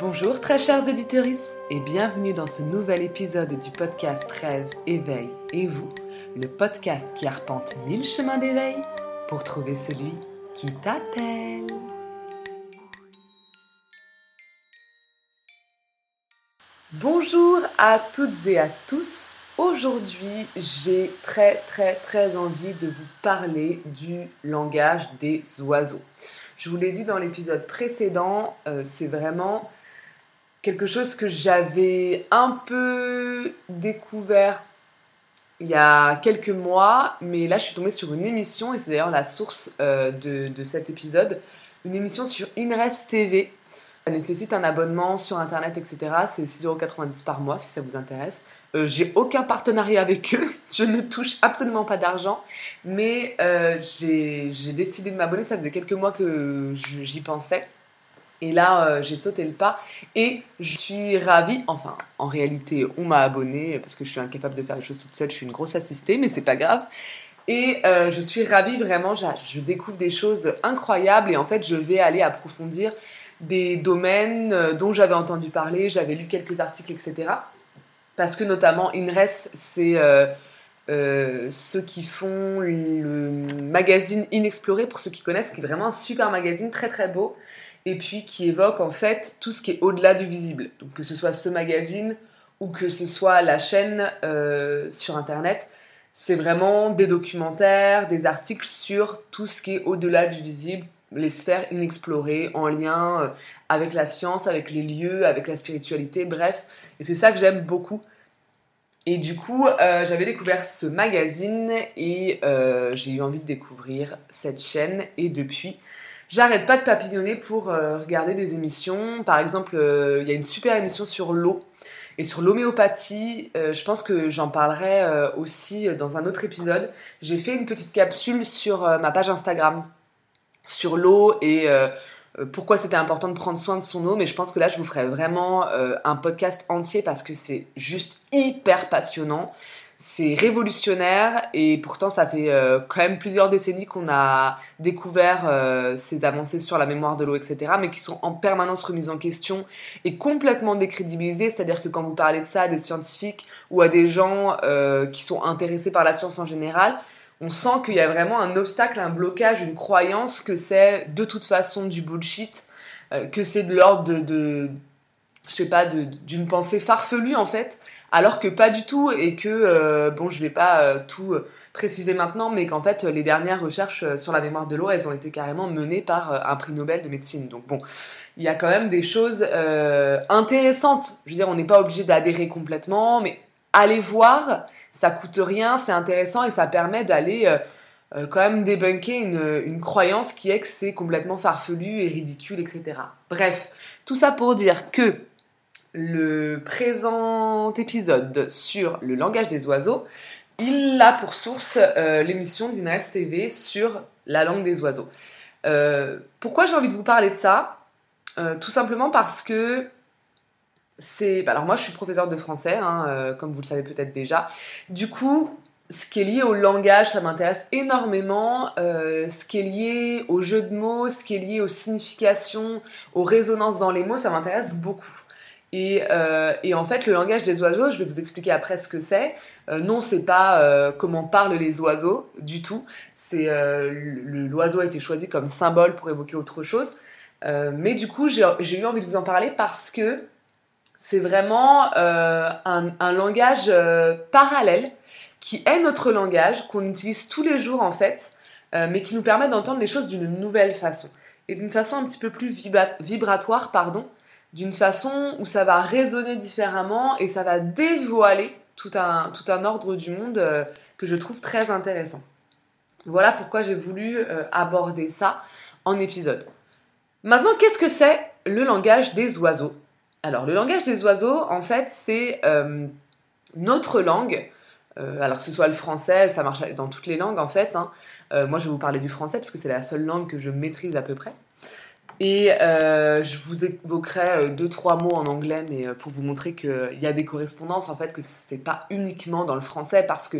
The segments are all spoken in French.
Bonjour très chers auditeurs et bienvenue dans ce nouvel épisode du podcast Rêve, Éveil et vous, le podcast qui arpente mille chemins d'éveil pour trouver celui qui t'appelle. Bonjour à toutes et à tous. Aujourd'hui, j'ai très très très envie de vous parler du langage des oiseaux. Je vous l'ai dit dans l'épisode précédent, euh, c'est vraiment quelque chose que j'avais un peu découvert il y a quelques mois, mais là je suis tombée sur une émission, et c'est d'ailleurs la source euh, de, de, cet épisode, une émission sur Inres TV. Ça nécessite un abonnement sur internet, etc. C'est 6,90€ par mois si ça vous intéresse. Euh, j'ai aucun partenariat avec eux, je ne touche absolument pas d'argent, mais euh, j'ai décidé de m'abonner, ça faisait quelques mois que j'y pensais. Et là, euh, j'ai sauté le pas et je suis ravie. Enfin, en réalité, on m'a abonné parce que je suis incapable de faire les choses toute seule. Je suis une grosse assistée, mais c'est pas grave. Et euh, je suis ravie vraiment. Je découvre des choses incroyables et en fait, je vais aller approfondir des domaines euh, dont j'avais entendu parler. J'avais lu quelques articles, etc. Parce que notamment, INRES, c'est ceux qui font le magazine Inexploré, pour ceux qui connaissent, qui est vraiment un super magazine, très très beau et puis qui évoque en fait tout ce qui est au-delà du visible. Donc que ce soit ce magazine ou que ce soit la chaîne euh, sur Internet, c'est vraiment des documentaires, des articles sur tout ce qui est au-delà du visible, les sphères inexplorées en lien euh, avec la science, avec les lieux, avec la spiritualité, bref. Et c'est ça que j'aime beaucoup. Et du coup, euh, j'avais découvert ce magazine et j'ai eu envie de découvrir cette chaîne. Et depuis, J'arrête pas de papillonner pour euh, regarder des émissions. Par exemple, euh, il y a une super émission sur l'eau et sur l'homéopathie. Euh, je pense que j'en parlerai aussi dans un autre épisode. J'ai fait une petite capsule sur ma page Instagram sur l'eau et pourquoi c'était important de prendre soin de son eau. Mais je pense que là, je vous ferai vraiment un podcast entier parce que c'est juste hyper passionnant c'est révolutionnaire et pourtant ça fait euh, quand même plusieurs décennies qu'on a découvert euh, ces avancées sur la mémoire de l'eau, etc., mais qui sont en permanence remises en question et complètement décrédibilisées. C'est-à-dire que quand vous parlez de ça à des scientifiques ou à des gens euh, qui sont intéressés par la science en général, on sent qu'il y a vraiment un obstacle, un blocage, une croyance que c'est de toute façon du bullshit, que c'est de l'ordre de, de, je sais pas, d'une pensée farfelue en fait alors que pas du tout et que euh, bon je vais pas euh, tout euh, préciser maintenant mais qu'en fait les dernières recherches sur la mémoire de l'eau elles ont été carrément menées par un prix Nobel de médecine. Donc bon il y a quand même des choses intéressantes. Je veux dire on n'est pas obligé d'adhérer complètement mais allez voir ça coûte rien c'est intéressant et ça permet d'aller quand même débunker une, une croyance qui est que c'est complètement farfelu et ridicule etc bref tout ça pour dire que le présent épisode sur le langage des oiseaux, il a pour source euh, l'émission d'Inres TV sur la langue des oiseaux. Euh, pourquoi j'ai envie de vous parler de ça? Euh, Tout simplement parce que c'est... Bah, alors moi je suis professeur de français, hein, comme vous le savez peut-être déjà. Du coup, ce qui est lié au langage, ça m'intéresse énormément. ce qui est lié au jeu de mots, ce qui est lié aux significations, aux résonances dans les mots, ça m'intéresse beaucoup. Euh, et, en fait, le langage des oiseaux, je vais vous expliquer après ce que c'est. Euh, non, c'est pas euh, comment parlent les oiseaux du tout. C'est l'oiseau a été choisi comme symbole pour évoquer autre chose. mais du coup, j'ai eu envie de vous en parler parce que c'est vraiment un, un, langage parallèle qui est notre langage, qu'on utilise tous les jours en fait, mais qui nous permet d'entendre les choses d'une nouvelle façon et d'une façon un petit peu plus vibratoire, pardon d'une façon où ça va résonner différemment et ça va dévoiler tout un, ordre du monde euh, que je trouve très intéressant. Voilà pourquoi j'ai voulu euh, aborder ça en épisode. Maintenant, qu'est-ce que c'est le langage des oiseaux? Alors, le langage des oiseaux, en fait, c'est euh, notre langue. alors que ce soit le français, ça marche dans toutes les langues en fait. Hein. moi, je vais vous parler du français parce que c'est la seule langue que je maîtrise à peu près. Et euh, je vous évoquerai euh, deux, trois mots en anglais, mais euh, pour vous montrer qu'il y a des correspondances, en fait, que c'est pas uniquement dans le français, parce que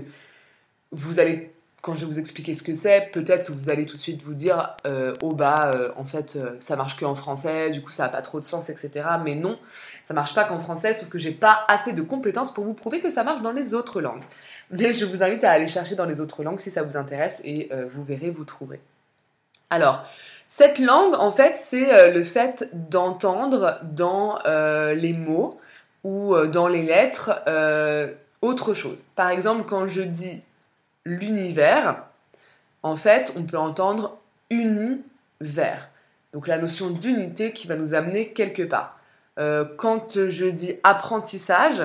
vous allez quand je vais vous expliquer ce que c'est, peut-être que vous allez tout de suite vous dire oh bah en fait ça marche que en français, du coup ça n'a pas trop de sens, etc. Mais non, ça marche pas qu'en français, sauf que j'ai pas assez de compétences pour vous prouver que ça marche dans les autres langues. Mais je vous invite à aller chercher dans les autres langues si ça vous intéresse et vous verrez, vous trouverez. Alors, cette langue, en fait, c'est euh, le fait d'entendre dans euh, les mots ou euh, dans les lettres autre chose. Par exemple, quand je dis l'univers, en fait, on peut entendre univers. Donc la notion d'unité qui va nous amener quelque part. quand je dis apprentissage,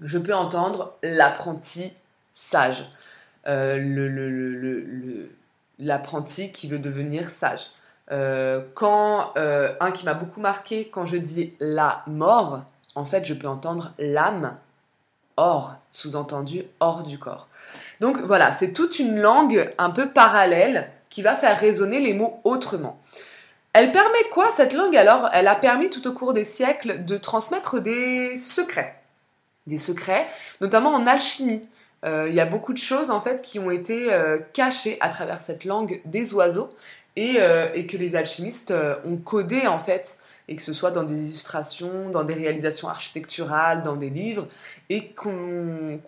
je peux entendre l'apprentissage. le, le l'apprenti qui veut devenir sage. Euh, quand euh, un qui m'a beaucoup marqué, quand je dis la mort, en fait, je peux entendre l'âme hors, sous-entendu hors du corps. Donc voilà, c'est toute une langue un peu parallèle qui va faire résonner les mots autrement. Elle permet quoi cette langue alors? Elle a permis tout au cours des siècles de transmettre des secrets. Des secrets, notamment en alchimie. Euh, il y a beaucoup de choses en fait qui ont été euh, cachées à travers cette langue des oiseaux et, euh, que les alchimistes ont codé en fait et que ce soit dans des illustrations, dans des réalisations architecturales, dans des livres, et qu'on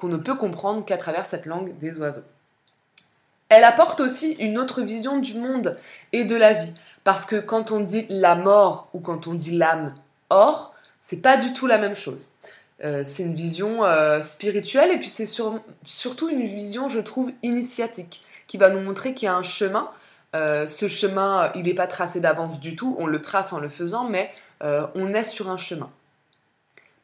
ne peut comprendre qu'à travers cette langue des oiseaux. Elle apporte aussi une autre vision du monde et de la vie, parce que quand on dit la mort ou quand on dit l'âme or, c'est pas du tout la même chose. Euh, c'est une vision euh, spirituelle et puis c'est surtout une vision, je trouve, initiatique qui va nous montrer qu'il y a un chemin. Euh, ce chemin, il n'est pas tracé d'avance du tout, on le trace en le faisant, mais on est sur un chemin.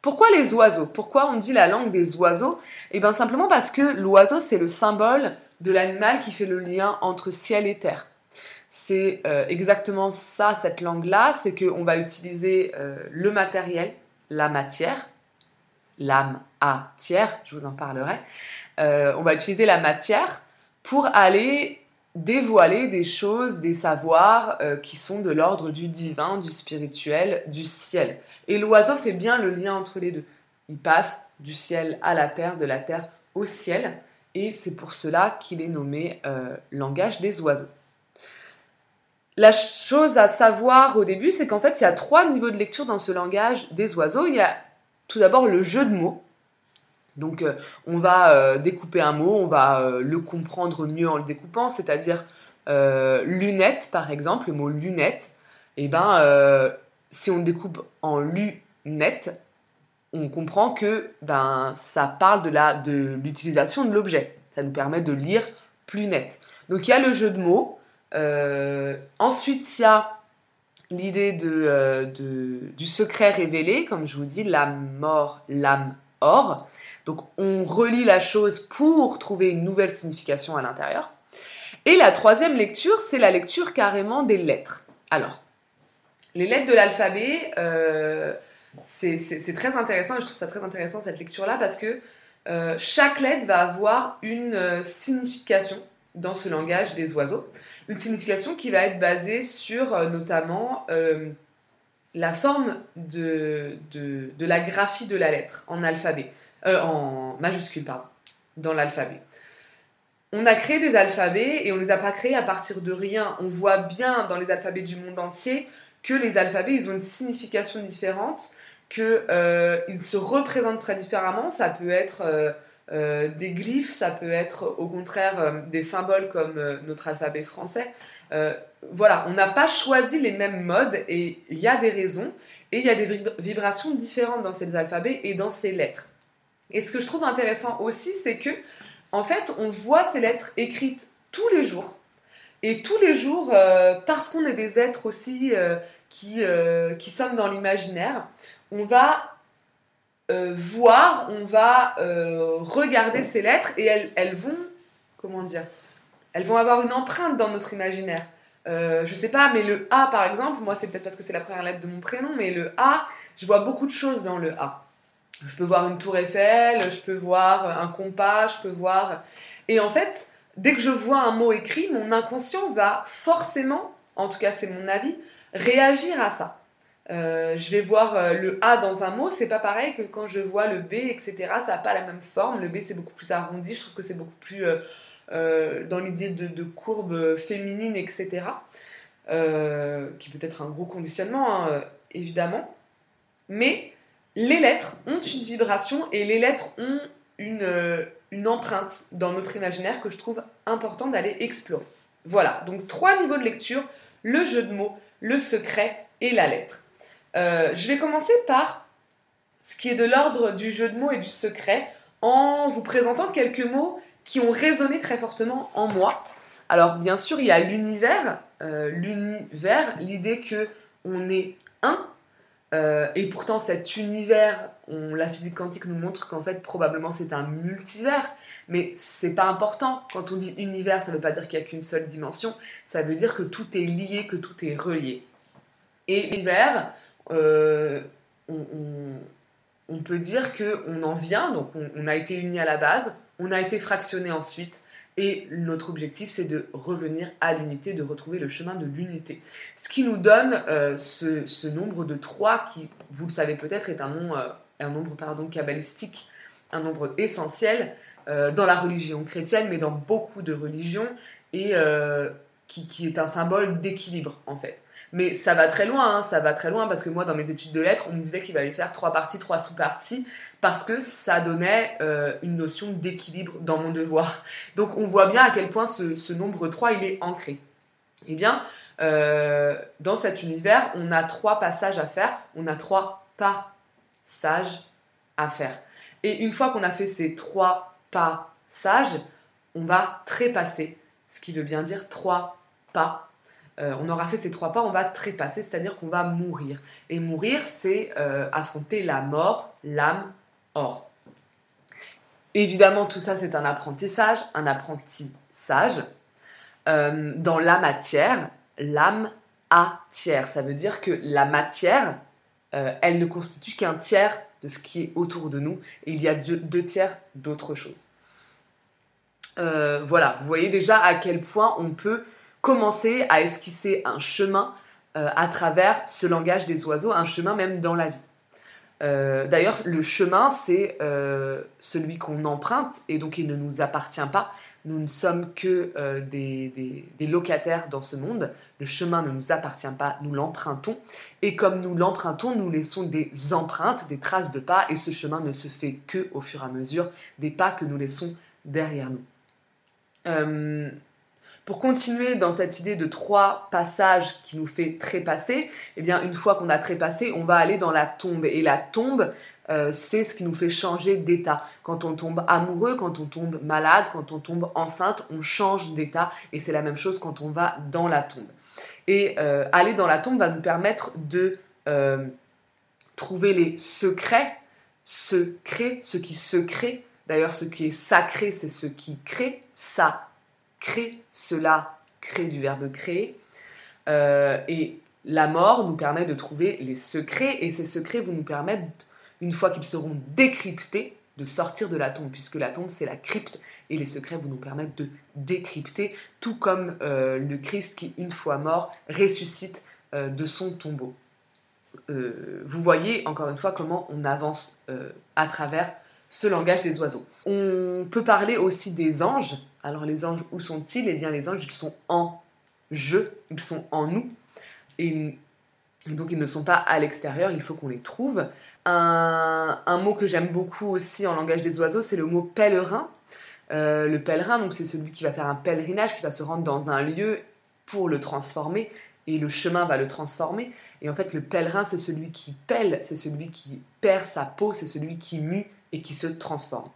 Pourquoi les oiseaux? Pourquoi on dit la langue des oiseaux? Eh bien simplement parce que l'oiseau, c'est le symbole de l'animal qui fait le lien entre ciel et terre. C'est exactement ça, cette langue-là, c'est qu'on va utiliser le matériel, la matière, l'âme à tiers, je vous en parlerai, euh, on va utiliser la matière pour aller dévoiler des choses, des savoirs euh, qui sont de l'ordre du divin, du spirituel, du ciel. Et l'oiseau fait bien le lien entre les deux. Il passe du ciel à la terre, de la terre au ciel, et c'est pour cela qu'il est nommé euh, langage des oiseaux. La chose à savoir au début, c'est qu'en fait, il y a trois niveaux de lecture dans ce langage des oiseaux. Il y a tout d'abord le jeu de mots. Donc euh, on va euh, découper un mot, on va euh, le comprendre mieux en le découpant, c'est-à-dire lunette par exemple, le mot lunette, et eh ben si on découpe en lunette, on comprend que ben ça parle de de l'utilisation de l'objet. Ça nous permet de lire plus net. Donc il y a le jeu de mots. ensuite il y a l'idée euh, du secret révélé, comme je vous dis, l'âme mort, l'âme or. Donc on relie la chose pour trouver une nouvelle signification à l'intérieur. Et la troisième lecture, c'est la lecture carrément des lettres. Alors, les lettres de l'alphabet, euh, c'est très intéressant et je trouve ça très intéressant cette lecture-là parce que euh, chaque lettre va avoir une signification dans ce langage des oiseaux. Une signification qui va être basée sur euh, notamment euh, la forme de, de, la graphie de la lettre en alphabet, euh, en majuscule, pardon, dans l'alphabet. On a créé des alphabets et on ne les a pas créés à partir de rien. On voit bien dans les alphabets du monde entier que les alphabets, ils ont une signification différente, qu'ils se représentent très différemment. Ça peut être euh, des glyphes, ça peut être au contraire euh, des symboles comme euh, notre alphabet français. voilà, on n'a pas choisi les mêmes modes et il y a des raisons et il y a des vibrations différentes dans ces alphabets et dans ces lettres. Et ce que je trouve intéressant aussi, c'est que en fait, on voit ces lettres écrites tous les jours. Et tous les jours, parce qu'on est des êtres aussi qui, qui sommes dans l'imaginaire, on va euh, voir, on va euh, regarder ces lettres et elles, vont, comment dire, elles vont avoir une empreinte dans notre imaginaire. Euh, je sais pas, mais le A par exemple, moi c'est peut-être parce que c'est la première lettre de mon prénom, mais le A, je vois beaucoup de choses dans le A. Je peux voir une tour Eiffel, je peux voir un compas, je peux voir. Et en fait, dès que je vois un mot écrit, mon inconscient va forcément, en tout cas c'est mon avis, réagir à ça. Euh, je vais voir euh, le A dans un mot, c'est pas pareil que quand je vois le B, etc. Ça n'a pas la même forme. Le B c'est beaucoup plus arrondi, je trouve que c'est beaucoup plus dans l'idée de, courbe féminine, etc. qui peut être un gros conditionnement, hein, évidemment. Mais les lettres ont une vibration et les lettres ont une empreinte dans notre imaginaire que je trouve important d'aller explorer. Voilà, donc trois niveaux de lecture, le jeu de mots, le secret et la lettre. Euh, je vais commencer par ce qui est de l'ordre du jeu de mots et du secret en vous présentant quelques mots qui ont résonné très fortement en moi. Alors bien sûr, il y a l'univers, euh, l'univers, l'idée que on est un, euh, et pourtant cet univers, la physique quantique nous montre qu'en fait probablement c'est un multivers, mais c'est pas important. Quand on dit univers, ça veut pas dire qu'il y a qu'une seule dimension, ça veut dire que tout est lié, que tout est relié. Et l'univers, euh, on, peut dire qu'on en vient, donc on, a été unis à la base, on a été fractionné ensuite, et notre objectif c'est de revenir à l'unité, de retrouver le chemin de l'unité. Ce qui nous donne euh, ce, nombre de 3 qui, vous le savez peut-être, est un, euh, un nombre pardon, kabbalistique, un nombre essentiel dans la religion chrétienne, mais dans beaucoup de religions, et qui est un symbole d'équilibre en fait. Mais ça va très loin, hein, ça va très loin parce que moi, dans mes études de lettres, on me disait qu'il fallait faire trois parties, trois sous-parties parce que ça donnait euh, une notion d'équilibre dans mon devoir. Donc on voit bien à quel point ce, nombre 3, il est ancré. Eh bien, euh, dans cet univers, on a trois passages à faire, on a trois passages à faire. Et une fois qu'on a fait ces trois passages, on va trépasser, ce qui veut bien dire trois pas euh, on aura fait ces trois pas, on va trépasser, c'est-à-dire qu'on va mourir. Et mourir, c'est euh, affronter la mort, l'âme, or. Évidemment, tout ça, c'est un apprentissage, un apprentissage. Euh, dans la matière, l'âme a tiers. Ça veut dire que la matière, elle ne constitue qu'un tiers de ce qui est autour de nous, et il y a deux tiers d'autres choses. voilà, vous voyez déjà à quel point on peut commencer à esquisser un chemin euh, à travers ce langage des oiseaux, un chemin même dans la vie. Euh, d'ailleurs, le chemin, c'est euh, celui qu'on emprunte et donc il ne nous appartient pas. Nous ne sommes que des, des, locataires dans ce monde. Le chemin ne nous appartient pas, nous l'empruntons. Et comme nous l'empruntons, nous laissons des empreintes, des traces de pas, et ce chemin ne se fait que au fur et à mesure des pas que nous laissons derrière nous. Pour continuer dans cette idée de trois passages qui nous fait trépasser, eh bien une fois qu'on a trépassé, on va aller dans la tombe. Et la tombe, euh, c'est ce qui nous fait changer d'état. Quand on tombe amoureux, quand on tombe malade, quand on tombe enceinte, on change d'état. Et c'est la même chose quand on va dans la tombe. Et euh, aller dans la tombe va nous permettre de euh, trouver les secrets, secrets, ce qui se crée. D'ailleurs, ce qui est sacré, c'est ce qui crée, ça crée, cela crée du verbe créer. Euh, et la mort nous permet de trouver les secrets, et ces secrets vont nous permettre, une fois qu'ils seront décryptés, de sortir de la tombe, puisque la tombe c'est la crypte, et les secrets vont nous permettre de décrypter, tout comme euh, le Christ qui, une fois mort, ressuscite euh, de son tombeau. vous voyez encore une fois comment on avance à travers ce langage des oiseaux. On peut parler aussi des anges. Alors les anges, où sont-ils? Eh bien les anges, ils sont en jeu, ils sont en nous. Et, donc ils ne sont pas à l'extérieur, il faut qu'on les trouve. Un, mot que j'aime beaucoup aussi en langage des oiseaux, c'est le mot pèlerin. Euh, le pèlerin, donc c'est celui qui va faire un pèlerinage, qui va se rendre dans un lieu pour le transformer, et le chemin va le transformer. Et en fait, le pèlerin, c'est celui qui pèle, c'est celui qui perd sa peau, c'est celui qui mue et qui se transforme.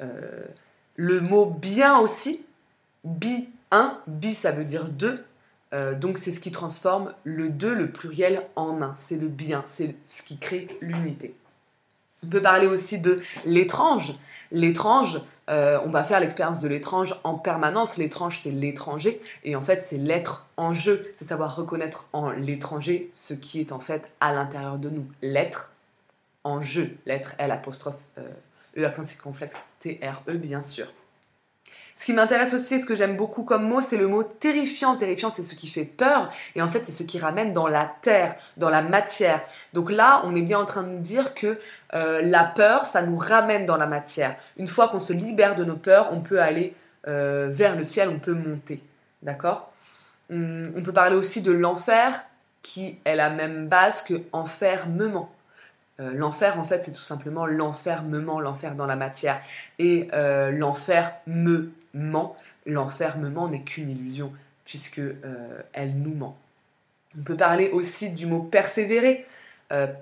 Euh, le mot bien aussi, bi, un, bi ça veut dire deux, euh, donc c'est ce qui transforme le deux, le pluriel en un, c'est le bien, c'est ce qui crée l'unité. On peut parler aussi de l'étrange. L'étrange, euh, on va faire l'expérience de l'étrange en permanence. L'étrange, c'est l'étranger. Et en fait, c'est l'être en jeu. C'est savoir reconnaître en l'étranger ce qui est en fait à l'intérieur de nous. L'être en jeu. L'être L apostrophe E accent circonflexe T-R-E, bien sûr. Ce qui m'intéresse aussi et ce que j'aime beaucoup comme mot, c'est le mot terrifiant. Terrifiant, c'est ce qui fait peur. Et en fait, c'est ce qui ramène dans la terre, dans la matière. Donc là, on est bien en train de nous dire que euh, la peur, ça nous ramène dans la matière. Une fois qu'on se libère de nos peurs, on peut aller euh, vers le ciel, on peut monter. D'accord? Hum, On peut parler aussi de l'enfer, qui est la même base que enfermement. Euh, l'enfer, en fait, c'est tout simplement l'enfermement, l'enfer dans la matière. Et euh, l'enfermement, l'enfermement n'est qu'une illusion, puisque elle nous ment. On peut parler aussi du mot persévérer.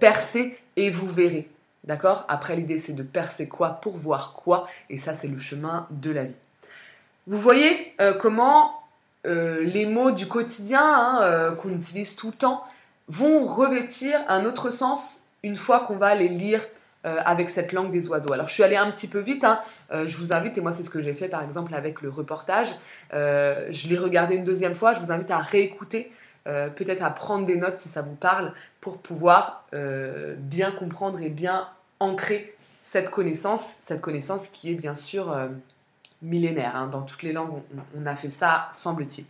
percer et vous verrez. D'accord? Après, l'idée, c'est de percer quoi pour voir quoi. Et ça, c'est le chemin de la vie. Vous voyez euh, comment euh, les mots du quotidien hein, euh, qu'on utilise tout le temps vont revêtir un autre sens une fois qu'on va les lire avec cette langue des oiseaux. Alors je suis allée un petit peu vite, hein. je vous invite, et moi c'est ce que j'ai fait par exemple avec le reportage, je l'ai regardé une deuxième fois, je vous invite à réécouter, peut-être à prendre des notes si ça vous parle, pour pouvoir bien comprendre et bien ancrer cette connaissance, cette connaissance qui est bien sûr millénaire. Hein. Dans toutes les langues, on, a fait ça, semble-t-il.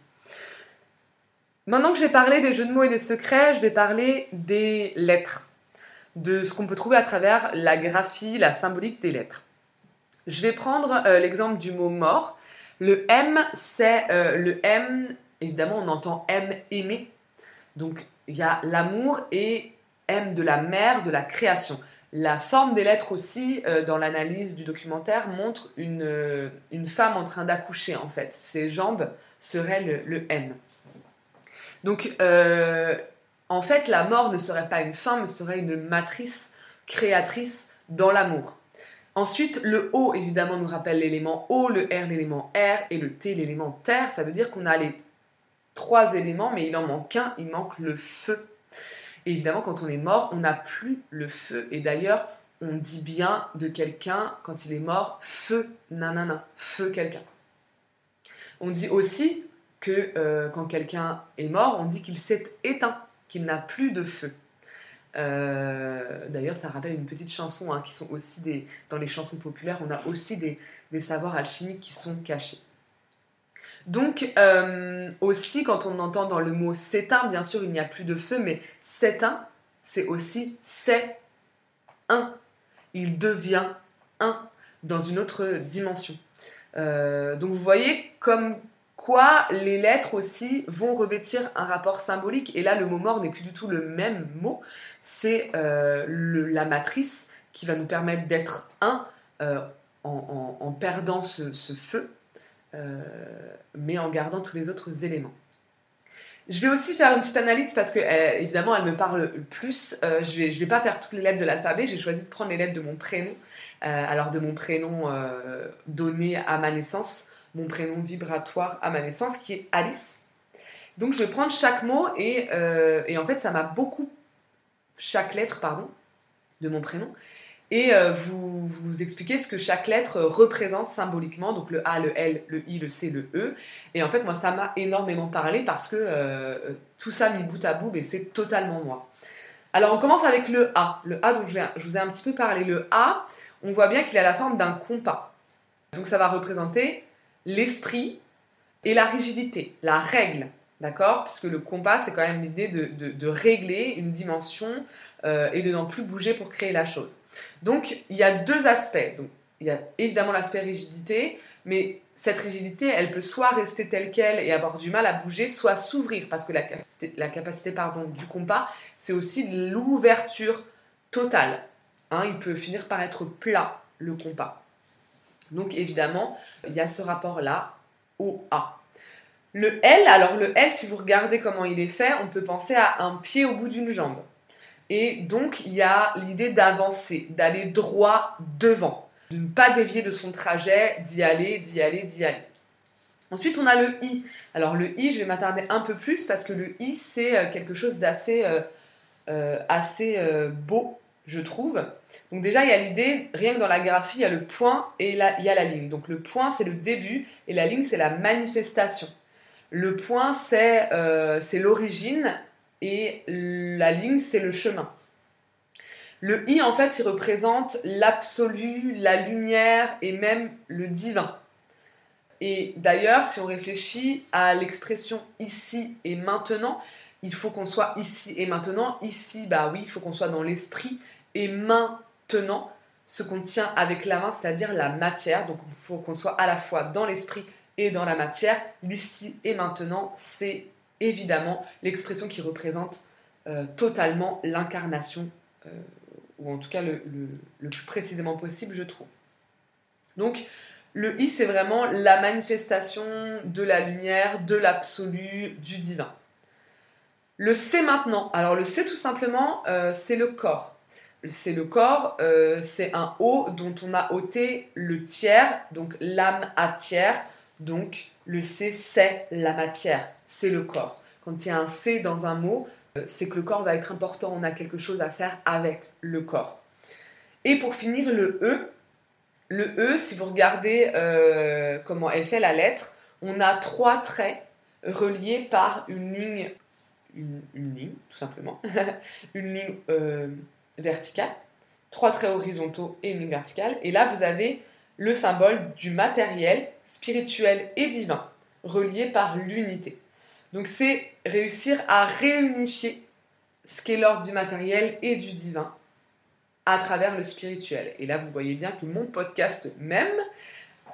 Maintenant que j'ai parlé des jeux de mots et des secrets, je vais parler des lettres, de ce qu'on peut trouver à travers la graphie, la symbolique des lettres. Je vais prendre euh, l'exemple du mot mort. Le M, c'est euh, le M, évidemment, on entend M aimer. Donc, il y a l'amour et M de la mère, de la création. La forme des lettres aussi, euh, dans l'analyse du documentaire, montre une, une femme en train d'accoucher en fait. Ses jambes seraient le, M. Donc en fait, la mort ne serait pas une fin, mais serait une matrice créatrice dans l'amour. Ensuite, le O, évidemment, nous rappelle l'élément O, le R, l'élément R, et le T, l'élément terre. Ça veut dire qu'on a les trois éléments, mais il en manque un, il manque le feu. Évidemment, quand on est mort, on n'a plus le feu. Et d'ailleurs, on dit bien de quelqu'un, quand il est mort, feu, nanana, feu quelqu'un. On dit aussi que euh, quand quelqu'un est mort, on dit qu'il s'est éteint, qu'il n'a plus de feu. Euh, d'ailleurs, ça rappelle une petite chanson hein, qui sont aussi des. Dans les chansons populaires, on a aussi des, des savoirs alchimiques qui sont cachés. Donc euh, aussi quand on entend dans le mot s'éteint, bien sûr il n'y a plus de feu, mais s'éteint, c'est aussi c'est un. Il devient un dans une autre dimension. Euh, donc vous voyez comme quoi les lettres aussi vont revêtir un rapport symbolique. Et là le mot mort n'est plus du tout le même mot, c'est euh, la matrice qui va nous permettre d'être un en, perdant ce feu. Euh, mais en gardant tous les autres éléments. Je vais aussi faire une petite analyse parce que, euh, évidemment, elle me parle plus. Euh, je ne vais pas faire toutes les lettres de l'alphabet, j'ai choisi de prendre les lettres de mon prénom. alors, de mon prénom donné à ma naissance, mon prénom vibratoire à ma naissance, qui est Alice. Donc, je vais prendre chaque mot et, et en fait, ça m'a beaucoup. Chaque lettre, pardon, de mon prénom et euh, vous, vous expliquez ce que chaque lettre représente symboliquement, donc le A, le L, le I, le C, le E. Et en fait, moi, ça m'a énormément parlé parce que euh, tout ça mis bout à bout, mais c'est totalement moi. Alors, on commence avec le A. Le A, dont je vous ai un petit peu parlé. Le A, on voit bien qu'il a la forme d'un compas. Donc, ça va représenter l'esprit et la rigidité, la règle, d'accord? Puisque le compas, c'est quand même l'idée de, de, régler une dimension euh, et de n'en plus bouger pour créer la chose. Donc il y a deux aspects. Donc, il y a évidemment l'aspect rigidité, mais cette rigidité, elle peut soit rester telle qu'elle et avoir du mal à bouger, soit s'ouvrir, parce que la capacité, la capacité pardon, du compas, c'est aussi l'ouverture totale. Hein, il peut finir par être plat, le compas. Donc évidemment, il y a ce rapport-là au A. Le L, alors le L, si vous regardez comment il est fait, on peut penser à un pied au bout d'une jambe. Et donc, il y a l'idée d'avancer, d'aller droit devant, de ne pas dévier de son trajet, d'y aller, d'y aller, d'y aller. Ensuite, on a le I. Alors, le I, je vais m'attarder un peu plus parce que le I, c'est euh, quelque chose d'assez euh, euh, assez, beau, je trouve. Donc, déjà, il y a l'idée, rien que dans la graphie, il y a le point et il y a la ligne. Donc, le point, c'est le début et la ligne, c'est la manifestation. Le point, c'est l'origine et la ligne, c'est le chemin. Le I, en fait, il représente l'absolu, la lumière et même le divin. Et d'ailleurs, si on réfléchit à l'expression ici et maintenant, il faut qu'on soit ici et maintenant. Ici, bah oui, il faut qu'on soit dans l'esprit. Et maintenant, ce qu'on tient avec la main, c'est-à-dire la matière. Donc il faut qu'on soit à la fois dans l'esprit et dans la matière. L'ici et maintenant, c'est évidemment l'expression qui représente euh, totalement l'incarnation, euh, ou en tout cas le, plus précisément possible, je trouve. Donc, le I, c'est vraiment la manifestation de la lumière, de l'absolu, du divin. Le C maintenant. Alors le C tout simplement, euh, c'est le corps. C'est le corps, c'est un O dont on a ôté le tiers, donc l'âme à tiers. Donc le C, c'est la matière, c'est le corps. Quand il y a un C dans un mot, euh, c'est que le corps va être important, on a quelque chose à faire avec le corps. Et pour finir, le E. Le E, si vous regardez euh, comment elle fait la lettre, on a trois traits reliés par une ligne, une, ligne tout simplement, une ligne euh, verticale, trois traits horizontaux et une ligne verticale. Et là, vous avez le symbole du matériel, spirituel et divin, relié par l'unité. Donc c'est réussir à réunifier ce qu'est l'ordre du matériel et du divin à travers le spirituel. Et là, vous voyez bien que mon podcast même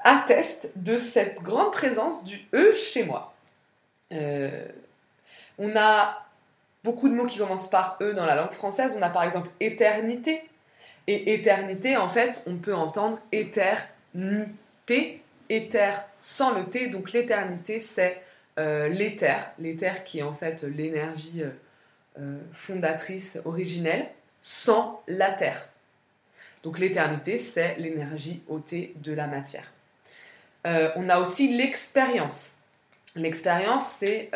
atteste de cette grande présence du E chez moi. Euh, on a beaucoup de mots qui commencent par E dans la langue française. On a par exemple éternité. Et éternité, en fait, on peut entendre éternité, éther sans le T. Donc l'éternité, c'est euh, l'éther, l'éther qui est en fait l'énergie euh, euh, fondatrice originelle, sans la terre. Donc l'éternité, c'est l'énergie ôtée de la matière. on a aussi l'expérience. L'expérience, c'est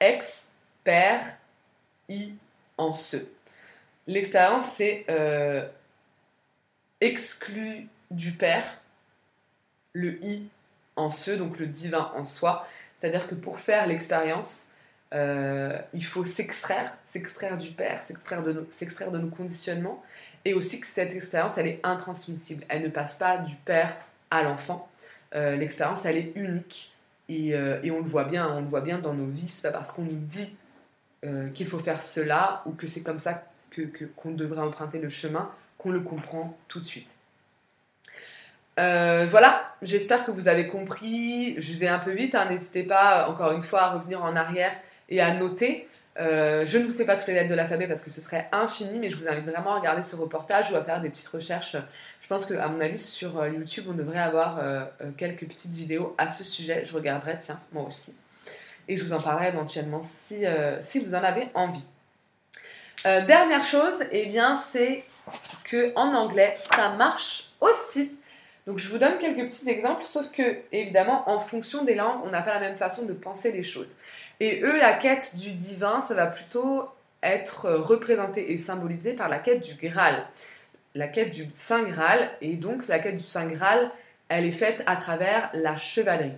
ex, per, i, en ce. L'expérience, c'est exclu du Père, le i en ce, donc le divin en soi, c'est-à-dire que pour faire l'expérience, euh, il faut s'extraire, s'extraire du Père, s'extraire de, nos, de nos conditionnements, et aussi que cette expérience, elle est intransmissible. Elle ne passe pas du Père à l'enfant. Euh, l'expérience, elle est unique, euh, et, on le voit bien, on le voit bien dans nos vies. C'est pas parce qu'on nous dit qu'il faut faire cela ou que c'est comme ça que, qu'on devrait emprunter le chemin qu'on le comprend tout de suite. Euh, voilà, j'espère que vous avez compris. Je vais un peu vite, hein. n'hésitez pas encore une fois à revenir en arrière et à noter. Euh, je ne vous fais pas toutes les lettres de l'alphabet parce que ce serait infini, mais je vous invite vraiment à regarder ce reportage ou à faire des petites recherches. Je pense qu'à mon avis, sur euh, YouTube, on devrait avoir quelques petites vidéos à ce sujet. Je regarderai, tiens, moi aussi. Et je vous en parlerai éventuellement si, si vous en avez envie. dernière chose, eh bien, c'est que en anglais, ça marche aussi. Donc je vous donne quelques petits exemples, sauf que évidemment en fonction des langues, on n'a pas la même façon de penser les choses. Et eux, la quête du divin, ça va plutôt être représenté et symbolisé par la quête du Graal. La quête du Saint Graal, et donc la quête du Saint Graal, elle est faite à travers la chevalerie.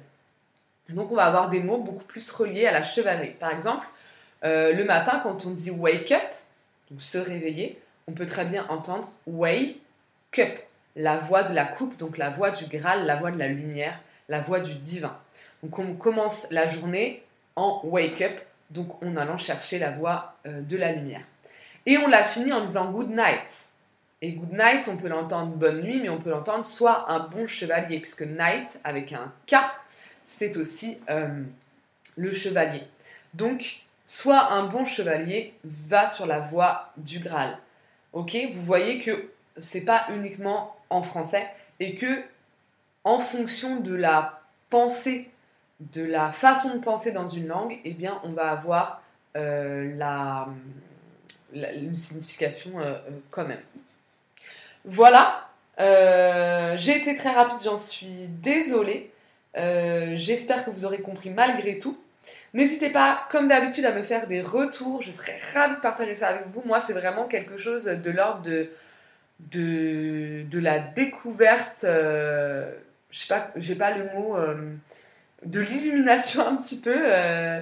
Donc on va avoir des mots beaucoup plus reliés à la chevalerie. Par exemple, euh, le matin, quand on dit wake up, donc se réveiller, on peut très bien entendre wake up la voix de la coupe, donc la voix du Graal, la voix de la lumière, la voix du divin. Donc on commence la journée en wake up, donc en allant chercher la voix euh, de la lumière. Et on la finit en disant good night. Et good night, on peut l'entendre bonne nuit, mais on peut l'entendre soit un bon chevalier, puisque night avec un K, c'est aussi euh, le chevalier. Donc, soit un bon chevalier va sur la voie du Graal. Ok, vous voyez que c'est pas uniquement en français et que en fonction de la pensée, de la façon de penser dans une langue, eh bien, on va avoir euh, la, une signification euh, quand même. Voilà, j'ai été très rapide, j'en suis désolée. J'espère que vous aurez compris malgré tout. N'hésitez pas, comme d'habitude, à me faire des retours. Je serais ravie de partager ça avec vous. Moi, c'est vraiment quelque chose de l'ordre de de, la découverte, euh, je sais pas, j'ai pas le mot, euh, de l'illumination un petit peu. Euh,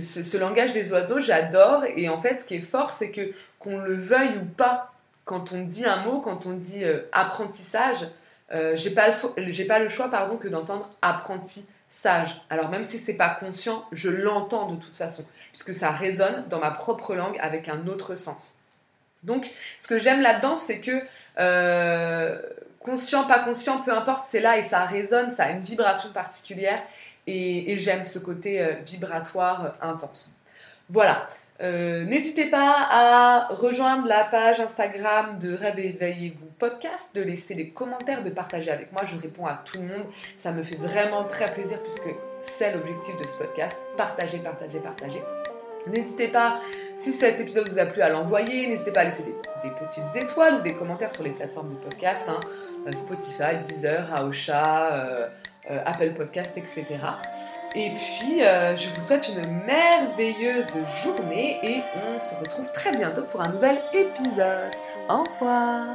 ce, langage des oiseaux, j'adore. Et en fait, ce qui est fort, c'est que qu'on le veuille ou pas, quand on dit un mot, quand on dit apprentissage, j'ai pas, j'ai pas le choix, pardon, que d'entendre apprentissage. Alors même si c'est pas conscient, je l'entends de toute façon, puisque ça résonne dans ma propre langue avec un autre sens. Donc, ce que j'aime là-dedans, c'est que euh, conscient, pas conscient, peu importe, c'est là et ça résonne, ça a une vibration particulière et, j'aime ce côté euh, vibratoire intense. Voilà. Euh, n'hésitez pas à rejoindre la page Instagram de Réveillez-vous podcast, de laisser des commentaires, de partager avec moi. Je réponds à tout le monde. Ça me fait vraiment très plaisir puisque c'est l'objectif de ce podcast. Partager, partager, partager. N'hésitez pas, si cet épisode vous a plu, à l'envoyer. N'hésitez pas à laisser des, petites étoiles ou des commentaires sur les plateformes de podcast. Hein. Euh, Spotify, Deezer, Aosha, euh, Apple Podcast, etc. Et puis, je vous souhaite une merveilleuse journée et on se retrouve très bientôt pour un nouvel épisode. Au revoir